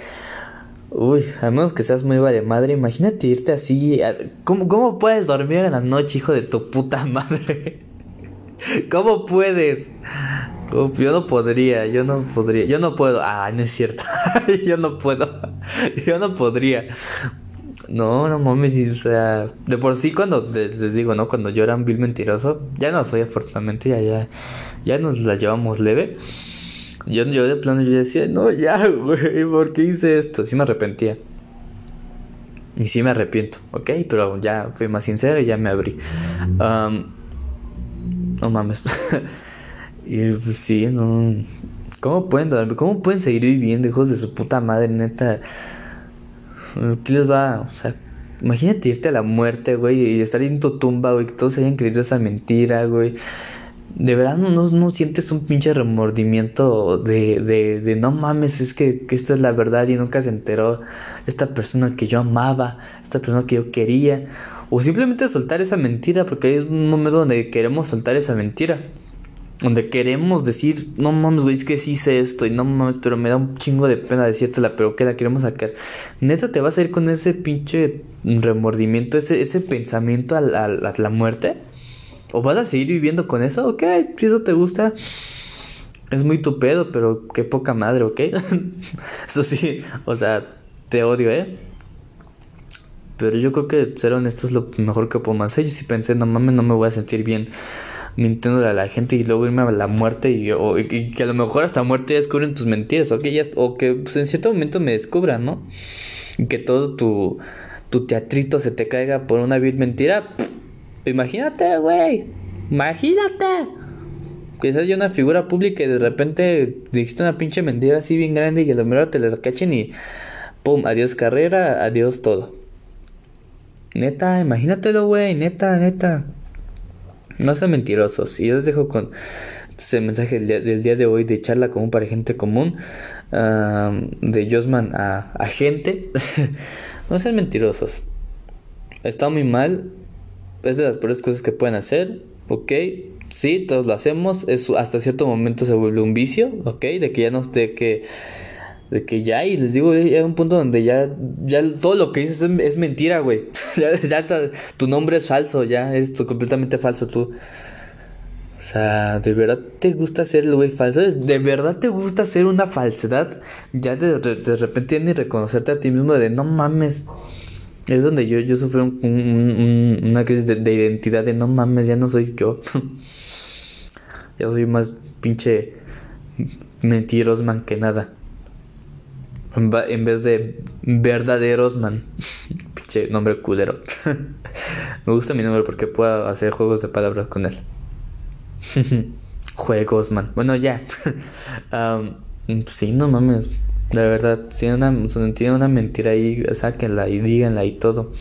Uy, a menos que seas muy de madre, imagínate irte así. ¿Cómo, ¿Cómo puedes dormir en la noche, hijo de tu puta madre? [laughs] ¿Cómo puedes? yo no podría, yo no podría, yo no puedo. Ah, no es cierto. [laughs] yo no puedo. [laughs] yo no podría. No, no mames, o sea, de por sí cuando les digo, ¿no? Cuando yo era un vil mentiroso, ya no soy afortunadamente, ya, ya, ya nos la llevamos leve. Yo, yo de plano yo decía, no, ya, güey, ¿por qué hice esto? Sí me arrepentía. Y sí me arrepiento, ¿ok? Pero ya fui más sincero y ya me abrí. no mames. [laughs] y pues sí, no. ¿Cómo pueden ¿Cómo pueden seguir viviendo, hijos de su puta madre, neta? ¿Qué les va? O sea, imagínate irte a la muerte, güey, y estar en tu tumba, güey, que todos hayan creído esa mentira, güey de verdad no, no, sientes un pinche remordimiento de, de, de no mames, es que, que, esta es la verdad y nunca se enteró esta persona que yo amaba, esta persona que yo quería. O simplemente soltar esa mentira, porque hay un momento donde queremos soltar esa mentira. Donde queremos decir, no mames, güey, es que sí hice esto y no mames, pero me da un chingo de pena decírtela, pero que la queremos sacar. Neta, te vas a ir con ese pinche remordimiento, ese, ese pensamiento a la muerte. ¿O vas a seguir viviendo con eso? Ok, si eso te gusta. Es muy tu pedo, pero qué poca madre, ¿ok? [laughs] eso sí, o sea, te odio, ¿eh? Pero yo creo que ser honesto es lo mejor que puedo hacer. Yo sí pensé, no mames, no me voy a sentir bien mintiéndole a la gente y luego irme a la muerte y, que a lo mejor hasta muerte ya descubren tus mentiras, ¿ok? Ya, o que pues, en cierto momento me descubran, ¿no? Y que todo tu, tu teatrito se te caiga por una vil mentira. Imagínate, güey. Imagínate. Que seas yo una figura pública y de repente dijiste una pinche mentira así bien grande y que lo mejor te la cachen y pum, adiós carrera, adiós todo. Neta, imagínatelo, güey, neta, neta. No sean mentirosos. Y yo les dejo con este mensaje del día, de hoy de charla común para gente común. de Josman a, a gente. [laughs] no sean mentirosos. Está muy mal es de las peores cosas que pueden hacer, ¿ok? Sí, todos lo hacemos, es, hasta cierto momento se vuelve un vicio, ¿ok? De que ya no de que de que ya, y les digo, hay un punto donde ya, ya todo lo que dices es, mentira, güey. [laughs] ya, ya tu nombre es falso, ya es completamente falso tú. O sea, ¿de verdad te gusta ser el güey falso? ¿De verdad te gusta ser una falsedad? Ya de, de repente ni reconocerte a ti mismo de no mames. Es donde yo, yo sufrí una crisis de, identidad de no mames, ya no soy yo. [laughs] ya soy más pinche mentirosman que nada. En, vez de verdaderos man. [laughs] pinche nombre culero. [laughs] Me gusta mi nombre porque puedo hacer juegos de palabras con él. [laughs] Juegos, man. Bueno, ya. um, sí, no mames. De verdad, si una, tiene una mentira ahí, sáquenla y díganla y todo.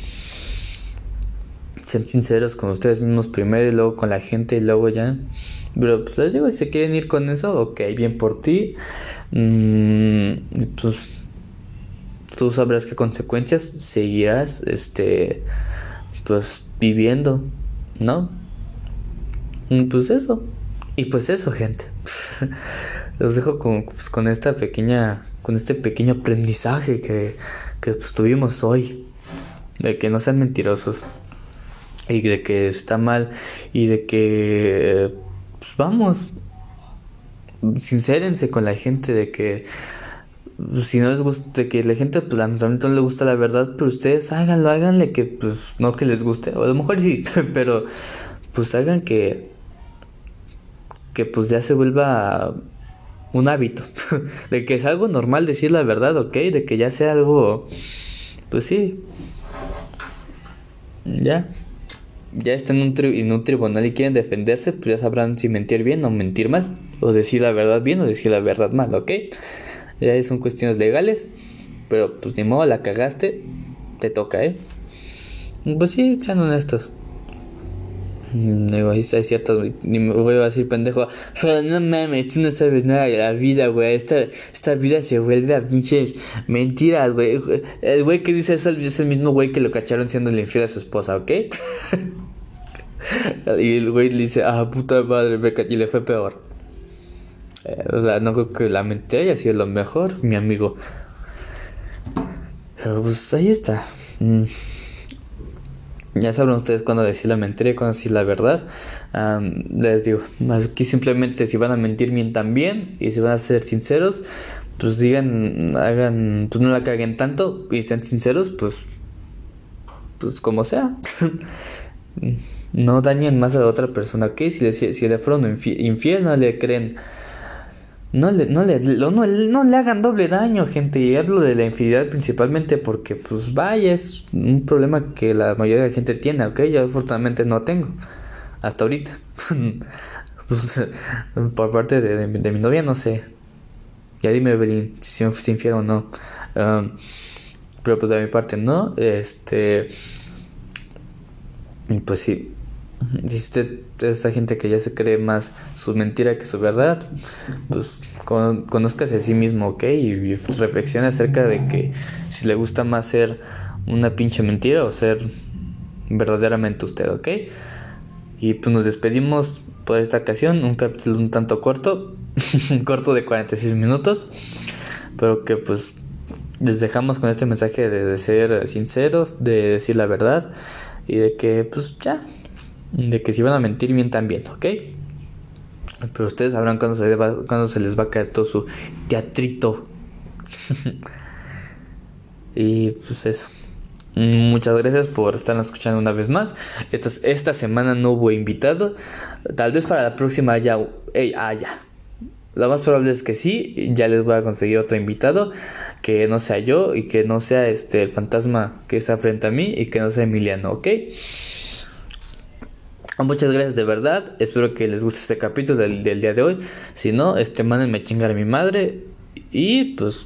Sean sinceros con ustedes mismos primero y luego con la gente y luego ya. Pero pues les digo, si se quieren ir con eso, ok, bien por ti. Mm, pues tú sabrás qué consecuencias seguirás, este, pues viviendo, ¿no? Y pues eso. Y pues eso, gente. [laughs] Los dejo con, pues, con esta pequeña con este pequeño aprendizaje que, que pues, tuvimos hoy. De que no sean mentirosos. Y de que está mal. Y de que... Pues vamos. sincérense con la gente de que si no les gusta, que la gente pues lamentablemente no le gusta la verdad, pero ustedes háganlo, háganle que pues no que les guste, o a lo mejor sí, [laughs] pero pues hagan que que pues ya se vuelva un hábito, [laughs] de que es algo normal decir la verdad, ¿ok? De que ya sea algo, pues sí, ya, ya están en un, en un tribunal y quieren defenderse, pues ya sabrán si mentir bien o mentir mal, o decir la verdad bien o decir la verdad mal, ¿ok? Ya son cuestiones legales, pero pues ni modo, la cagaste, te toca, ¿eh? Pues sí, sean honestos. Mm, digo, hay ciertos, ni me voy a decir pendejo, [laughs] no mames, tú no sabes nada de la vida, güey, esta, esta vida se vuelve a pinches mentiras, güey, el güey que dice eso es el mismo güey que lo cacharon siendo el infiel a su esposa, ¿ok? [laughs] y el güey le dice, ah, puta madre, me y le fue peor. No creo que la mentira haya sido lo mejor, mi amigo. Pero pues ahí está. Mm. Ya sabrán ustedes cuándo decir la mentira y cuándo decir la verdad. les digo, aquí simplemente si van a mentir, mientan bien. Y si van a ser sinceros, pues digan, hagan, pues no la caguen tanto y sean sinceros, pues, pues como sea. [laughs] no dañen más a la otra persona, ¿ok? Si le, si le fueron infiel, no le creen no le, no le, no, le hagan doble daño, gente. Y hablo de la infidelidad principalmente porque, pues, vaya, es un problema que la mayoría de la gente tiene, ¿ok? Yo afortunadamente no tengo. Hasta ahorita. [laughs] pues, por parte de, mi novia, no sé. Ya dime, Evelyn, si me fuiste o no. pero pues de mi parte, no. Este. Pues sí. Dice esta gente que ya se cree más su mentira que su verdad, pues con, conózcase a sí mismo, ¿ok? Y, reflexione acerca de que si le gusta más ser una pinche mentira o ser verdaderamente usted, ¿ok? Y pues nos despedimos por esta ocasión, un capítulo un tanto corto, [laughs] corto de 46 minutos, pero que pues les dejamos con este mensaje de ser sinceros, de decir la verdad y de que pues ya de que si van a mentir, mientan bien, ¿ok? Pero ustedes sabrán cuándo se, cuando se les va a caer todo su teatrito. [laughs] y pues eso. Muchas gracias por estar escuchando una vez más. Esta, esta semana no hubo invitado. Tal vez para la próxima ya. Hey, ah. Lo más probable es que sí. Ya les voy a conseguir otro invitado. Que no sea yo y que no sea este el fantasma que está frente a mí y que no sea Emiliano, ¿ok? Muchas gracias de verdad. Espero que les guste este capítulo del, día de hoy. Si no, este mándenme chingar a mi madre. Y pues.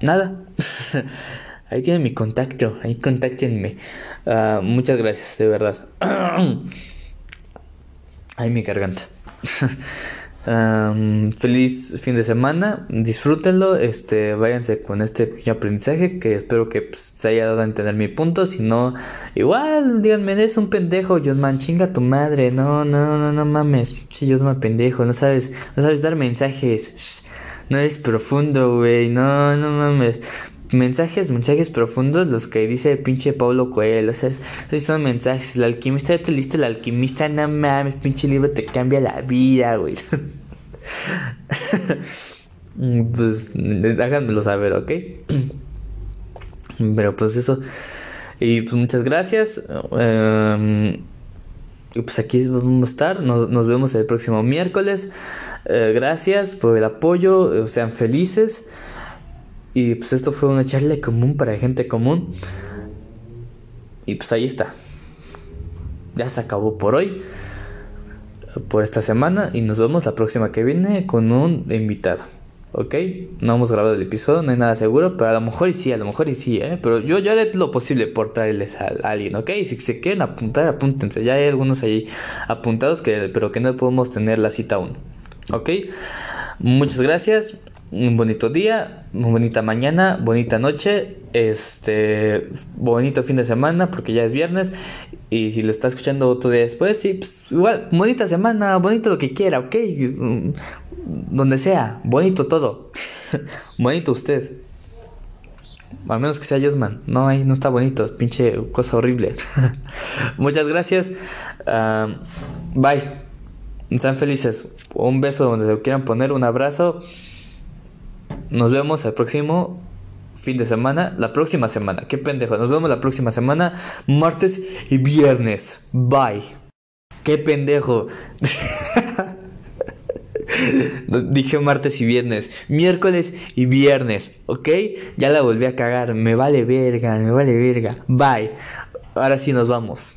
Nada. [laughs] ahí tienen mi contacto. Ahí contáctenme. Ah, muchas gracias, de verdad. [clears throat] Ay, mi garganta. [laughs] feliz fin de semana, disfrútenlo, este, váyanse con este pequeño aprendizaje que espero que pues, se haya dado a entender mi punto, si no, igual, díganme, eres un pendejo, Josman, chinga tu madre, no, no, no, no mames, sí, Josman pendejo, no sabes, no sabes dar mensajes, no eres profundo, güey, no, no mames, mensajes, mensajes profundos los que dice pinche Pablo Coelho, o sea, son mensajes, el alquimista, ya te listo el alquimista, no mames, pinche libro te cambia la vida, güey. [laughs] pues háganmelo saber, ¿ok? Pero pues eso. Y pues muchas gracias. Em, y pues aquí vamos a estar. Nos, vemos el próximo miércoles. Eh, gracias por el apoyo. Sean felices. Y pues esto fue una charla común para gente común. Y pues ahí está. Ya se acabó por hoy. Por esta semana. Y nos vemos la próxima que viene con un invitado. ¿Ok? No hemos grabado el episodio, no hay nada seguro, pero a lo mejor y sí, a lo mejor y sí, ¿eh? Pero yo ya haré lo posible por traerles a, alguien, ¿ok? Si se quieren apuntar, apúntense. Ya hay algunos ahí apuntados, que, pero que no podemos tener la cita aún. ¿Ok? Muchas gracias un bonito día, bonita mañana, bonita noche, este, bonito fin de semana porque ya es viernes y si lo está escuchando otro día después, sí, pues igual, bonita semana, bonito lo que quiera, ok, mm, donde sea, bonito todo, [laughs] bonito usted. Al menos que sea Josman. No, ahí no está bonito. Pinche cosa horrible. [laughs] Muchas gracias. Ah, bye. Sean felices. Un beso donde se quieran poner, un abrazo. Nos vemos el próximo fin de semana, la próxima semana. Qué pendejo. Nos vemos la próxima semana, martes y viernes. Bye. Qué pendejo. [laughs] Dije martes y viernes, miércoles y viernes, ¿ok? Ya la volví a cagar, me vale verga, me vale verga. Bye. Ahora sí nos vamos.